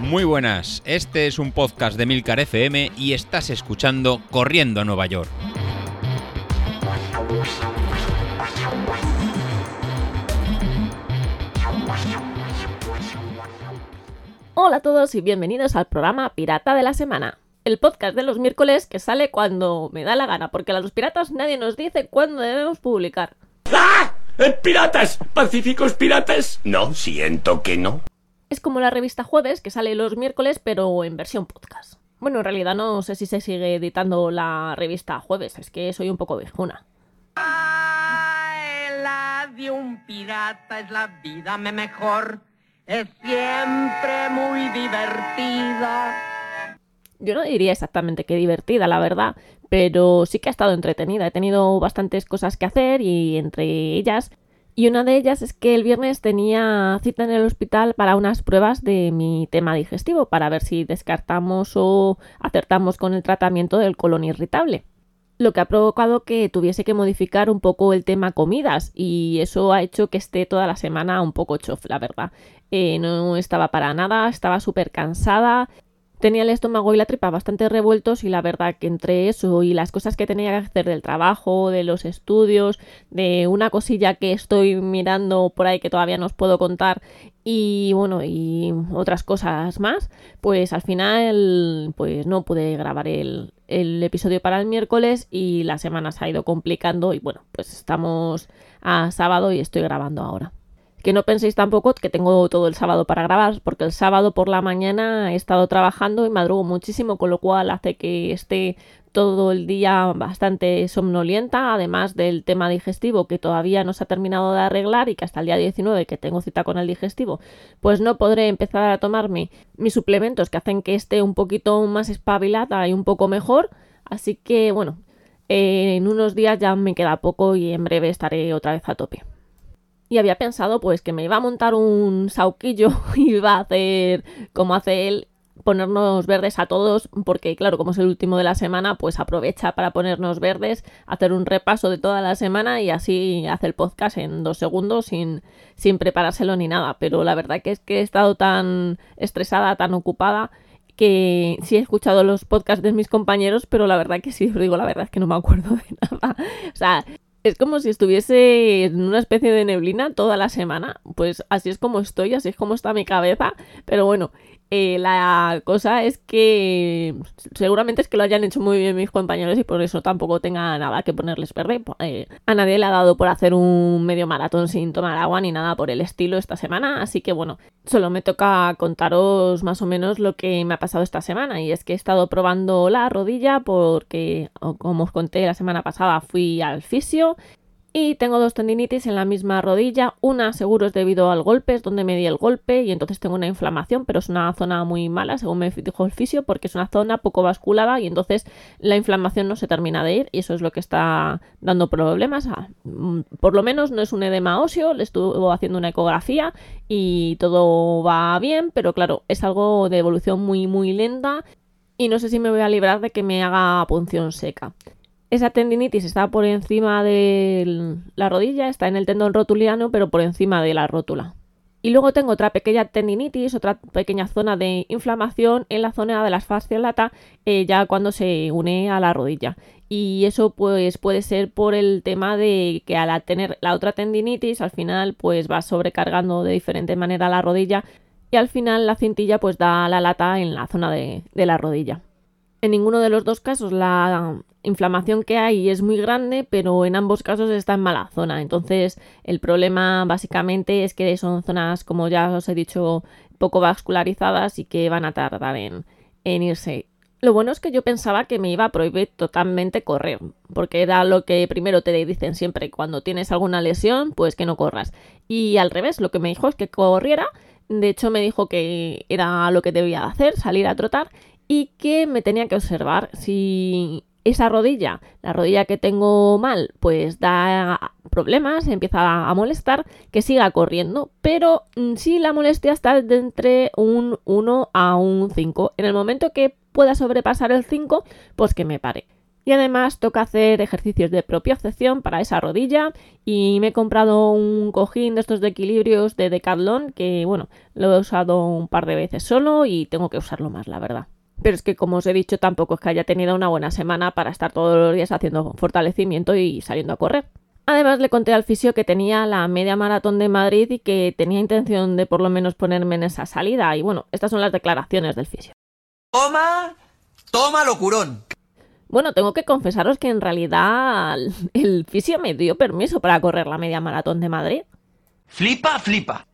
Muy buenas, este es un podcast de Milcar FM y estás escuchando Corriendo a Nueva York. Hola a todos y bienvenidos al programa Pirata de la Semana, el podcast de los miércoles que sale cuando me da la gana, porque a los piratas nadie nos dice cuándo debemos publicar. ¡Ah! ¡Eh, ¡Piratas! ¿Pacíficos piratas? No, siento que no. Es como la revista Jueves, que sale los miércoles, pero en versión podcast. Bueno, en realidad no sé si se sigue editando la revista Jueves, es que soy un poco viejuna. La de un pirata es la vida me mejor. Es siempre muy divertida. Yo no diría exactamente que divertida, la verdad, pero sí que ha estado entretenida. He tenido bastantes cosas que hacer y entre ellas y una de ellas es que el viernes tenía cita en el hospital para unas pruebas de mi tema digestivo, para ver si descartamos o acertamos con el tratamiento del colon irritable. Lo que ha provocado que tuviese que modificar un poco el tema comidas y eso ha hecho que esté toda la semana un poco chof, la verdad. Eh, no estaba para nada, estaba súper cansada, tenía el estómago y la tripa bastante revueltos y la verdad que entre eso y las cosas que tenía que hacer del trabajo, de los estudios, de una cosilla que estoy mirando por ahí que todavía no os puedo contar y bueno, y otras cosas más, pues al final pues no pude grabar el, el episodio para el miércoles y la semana se ha ido complicando y bueno, pues estamos a sábado y estoy grabando ahora. Que no penséis tampoco que tengo todo el sábado para grabar, porque el sábado por la mañana he estado trabajando y madrugo muchísimo, con lo cual hace que esté todo el día bastante somnolienta, además del tema digestivo que todavía no se ha terminado de arreglar y que hasta el día 19 que tengo cita con el digestivo, pues no podré empezar a tomarme mis suplementos que hacen que esté un poquito más espabilada y un poco mejor. Así que bueno, en unos días ya me queda poco y en breve estaré otra vez a tope y había pensado pues que me iba a montar un sauquillo y iba a hacer como hace él ponernos verdes a todos porque claro como es el último de la semana pues aprovecha para ponernos verdes hacer un repaso de toda la semana y así hace el podcast en dos segundos sin, sin preparárselo ni nada pero la verdad que es que he estado tan estresada tan ocupada que sí he escuchado los podcasts de mis compañeros, pero la verdad que sí os digo la verdad es que no me acuerdo de nada. O sea, es como si estuviese en una especie de neblina toda la semana. Pues así es como estoy, así es como está mi cabeza. Pero bueno, eh, la cosa es que seguramente es que lo hayan hecho muy bien mis compañeros y por eso tampoco tenga nada que ponerles verde. Eh, a nadie le ha dado por hacer un medio maratón sin tomar agua ni nada por el estilo esta semana, así que bueno, solo me toca contaros más o menos lo que me ha pasado esta semana y es que he estado probando la rodilla porque, como os conté la semana pasada, fui al fisio y tengo dos tendinitis en la misma rodilla. Una seguro es debido al golpe, es donde me di el golpe y entonces tengo una inflamación, pero es una zona muy mala, según me dijo el fisio, porque es una zona poco basculada y entonces la inflamación no se termina de ir y eso es lo que está dando problemas. Ah, mm, por lo menos no es un edema óseo, le estuvo haciendo una ecografía y todo va bien, pero claro, es algo de evolución muy muy lenta y no sé si me voy a librar de que me haga punción seca esa tendinitis está por encima de la rodilla, está en el tendón rotuliano, pero por encima de la rótula. Y luego tengo otra pequeña tendinitis, otra pequeña zona de inflamación en la zona de la fascia lata, eh, ya cuando se une a la rodilla. Y eso pues puede ser por el tema de que al tener la otra tendinitis, al final pues va sobrecargando de diferente manera la rodilla y al final la cintilla pues da la lata en la zona de la rodilla. En ninguno de los dos casos la inflamación que hay es muy grande, pero en ambos casos está en mala zona. Entonces, el problema básicamente es que son zonas, como ya os he dicho, poco vascularizadas y que van a tardar en, irse. Lo bueno es que yo pensaba que me iba a prohibir totalmente correr, porque era lo que primero te dicen siempre, cuando tienes alguna lesión, pues que no corras. Y al revés, lo que me dijo es que corriera, de hecho me dijo que era lo que debía hacer, salir a trotar, y que me tenía que observar si esa rodilla, la rodilla que tengo mal, pues da problemas, empieza a molestar, que siga corriendo, pero mm, si la molestia está de entre un 1 a un 5. En el momento que pueda sobrepasar el 5, pues que me pare. Y además toca hacer ejercicios de propiocepción para esa rodilla y me he comprado un cojín de estos de equilibrios de Decathlon que bueno, lo he usado un par de veces solo y tengo que usarlo más, la verdad. Pero es que, como os he dicho, tampoco es que haya tenido una buena semana para estar todos los días haciendo fortalecimiento y saliendo a correr. Además, le conté al fisio que tenía la media maratón de Madrid y que tenía intención de por lo menos ponerme en esa salida. Y bueno, estas son las declaraciones del fisio. Toma, toma locurón. Bueno, tengo que confesaros que en realidad el fisio me dio permiso para correr la media maratón de Madrid. Flipa, flipa.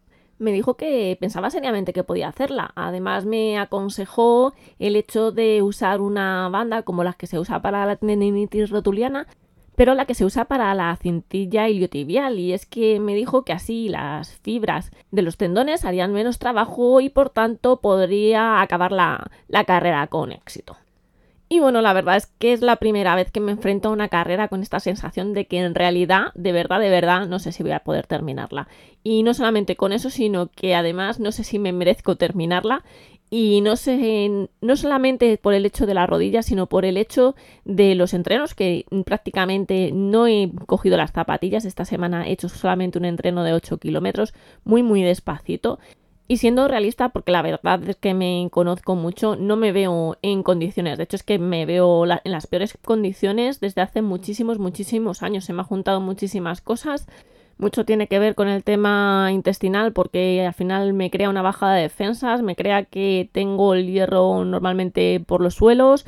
Me dijo que pensaba seriamente que podía hacerla. Además me aconsejó el hecho de usar una banda como las que se usa para la tendinitis rotuliana, pero la que se usa para la cintilla iliotibial. Y es que me dijo que así las fibras de los tendones harían menos trabajo y por tanto podría acabar la, la carrera con éxito. Y bueno, la verdad es que es la primera vez que me enfrento a una carrera con esta sensación de que en realidad, de verdad, de verdad, no sé si voy a poder terminarla. Y no solamente con eso, sino que además no sé si me merezco terminarla. Y no sé, no solamente por el hecho de la rodilla, sino por el hecho de los entrenos, que prácticamente no he cogido las zapatillas. Esta semana he hecho solamente un entreno de 8 kilómetros, muy, muy despacito. Y siendo realista, porque la verdad es que me conozco mucho, no me veo en condiciones. De hecho, es que me veo en las peores condiciones desde hace muchísimos, muchísimos años. Se me ha juntado muchísimas cosas. Mucho tiene que ver con el tema intestinal porque al final me crea una bajada de defensas, me crea que tengo el hierro normalmente por los suelos,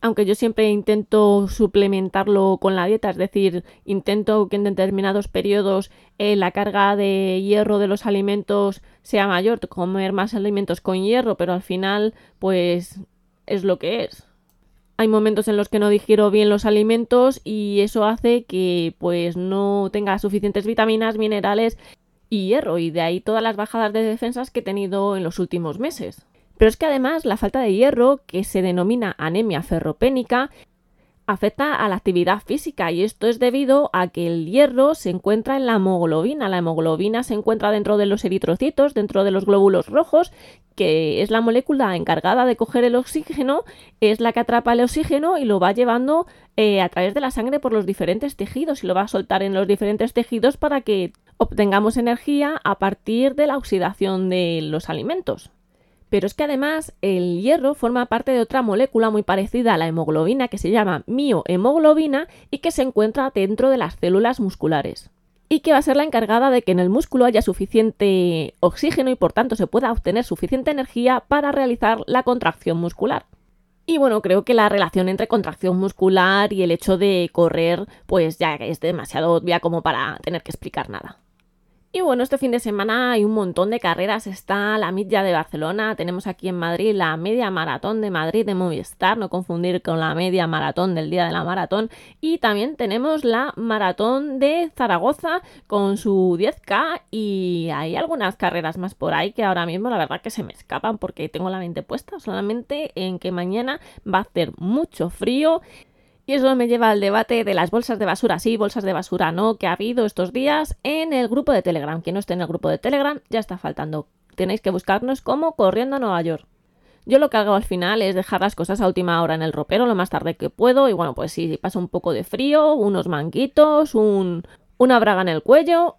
aunque yo siempre intento suplementarlo con la dieta, es decir, intento que en determinados periodos eh, la carga de hierro de los alimentos sea mayor, comer más alimentos con hierro, pero al final, pues es lo que es. Hay momentos en los que no digiero bien los alimentos y eso hace que pues no tenga suficientes vitaminas, minerales y hierro, y de ahí todas las bajadas de defensas que he tenido en los últimos meses. Pero es que además la falta de hierro, que se denomina anemia ferropénica, afecta a la actividad física y esto es debido a que el hierro se encuentra en la hemoglobina. La hemoglobina se encuentra dentro de los eritrocitos, dentro de los glóbulos rojos, que es la molécula encargada de coger el oxígeno, es la que atrapa el oxígeno y lo va llevando eh, a través de la sangre por los diferentes tejidos y lo va a soltar en los diferentes tejidos para que obtengamos energía a partir de la oxidación de los alimentos. Pero es que además el hierro forma parte de otra molécula muy parecida a la hemoglobina que se llama miohemoglobina y que se encuentra dentro de las células musculares. Y que va a ser la encargada de que en el músculo haya suficiente oxígeno y por tanto se pueda obtener suficiente energía para realizar la contracción muscular. Y bueno, creo que la relación entre contracción muscular y el hecho de correr pues ya es demasiado obvia como para tener que explicar nada. Y bueno, este fin de semana hay un montón de carreras. Está la Milla de Barcelona, tenemos aquí en Madrid la media maratón de Madrid de Movistar, no confundir con la media maratón del día de la maratón. Y también tenemos la maratón de Zaragoza con su 10K y hay algunas carreras más por ahí que ahora mismo la verdad que se me escapan porque tengo la mente puesta solamente en que mañana va a hacer mucho frío y eso me lleva al debate de las bolsas de basura sí, bolsas de basura no, que ha habido estos días en el grupo de Telegram. Quien no esté en el grupo de Telegram ya está faltando. Tenéis que buscarnos como Corriendo a Nueva York. Yo lo que hago al final es dejar las cosas a última hora en el ropero lo más tarde que puedo. Y bueno, pues si pasa un poco de frío, unos manguitos, un, una braga en el cuello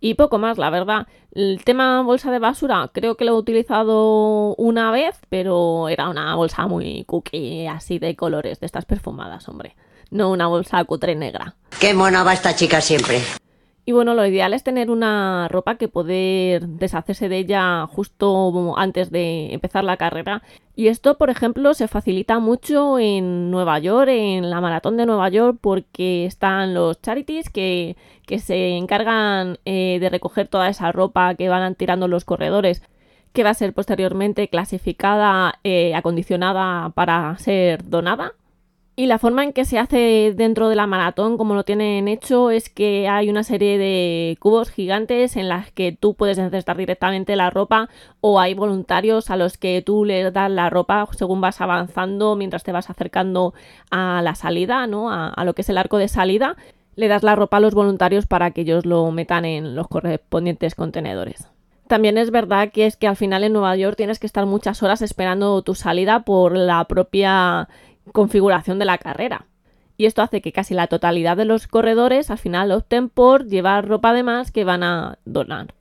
y poco más, la verdad. El tema bolsa de basura, creo que lo he utilizado una vez, pero era una bolsa muy cookie, así de colores, de estas perfumadas, hombre. No una bolsa cutre negra. Qué mona va esta chica siempre. Y bueno, lo ideal es tener una ropa que poder deshacerse de ella justo antes de empezar la carrera. Y esto, por ejemplo, se facilita mucho en Nueva York, en la maratón de Nueva York, porque están los charities que, se encargan eh, de recoger toda esa ropa que van tirando los corredores que va a ser posteriormente clasificada, eh, acondicionada para ser donada y la forma en que se hace dentro de la maratón, como lo tienen hecho, es que hay una serie de cubos gigantes en las que tú puedes encestar directamente la ropa o hay voluntarios a los que tú les das la ropa según vas avanzando mientras te vas acercando a la salida, ¿no? A, a lo que es el arco de salida. Le das la ropa a los voluntarios para que ellos lo metan en los correspondientes contenedores. También es verdad que es que al final en Nueva York tienes que estar muchas horas esperando tu salida por la propia configuración de la carrera. Y esto hace que casi la totalidad de los corredores al final opten por llevar ropa de más que van a donar.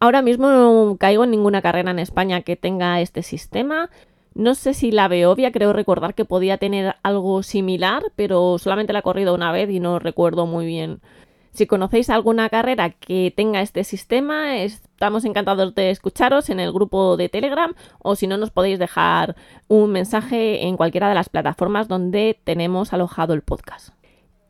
Ahora mismo no caigo en ninguna carrera en España que tenga este sistema. No sé si la Beovia, creo recordar que podía tener algo similar, pero solamente la he corrido una vez y no recuerdo muy bien si conocéis alguna carrera que tenga este sistema, estamos encantados de escucharos en el grupo de Telegram o si no nos podéis dejar un mensaje en cualquiera de las plataformas donde tenemos alojado el podcast.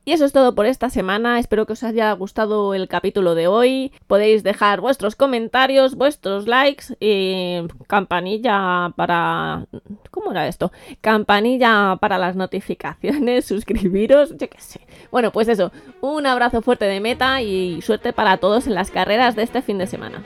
Y eso es todo por esta semana. Espero que os haya gustado el capítulo de hoy. Podéis dejar vuestros comentarios, vuestros likes, y campanilla para... ¿Cómo era esto? Campanilla para las notificaciones, suscribiros, yo qué sé. Bueno, pues eso, un abrazo fuerte de meta y suerte para todos en las carreras de este fin de semana.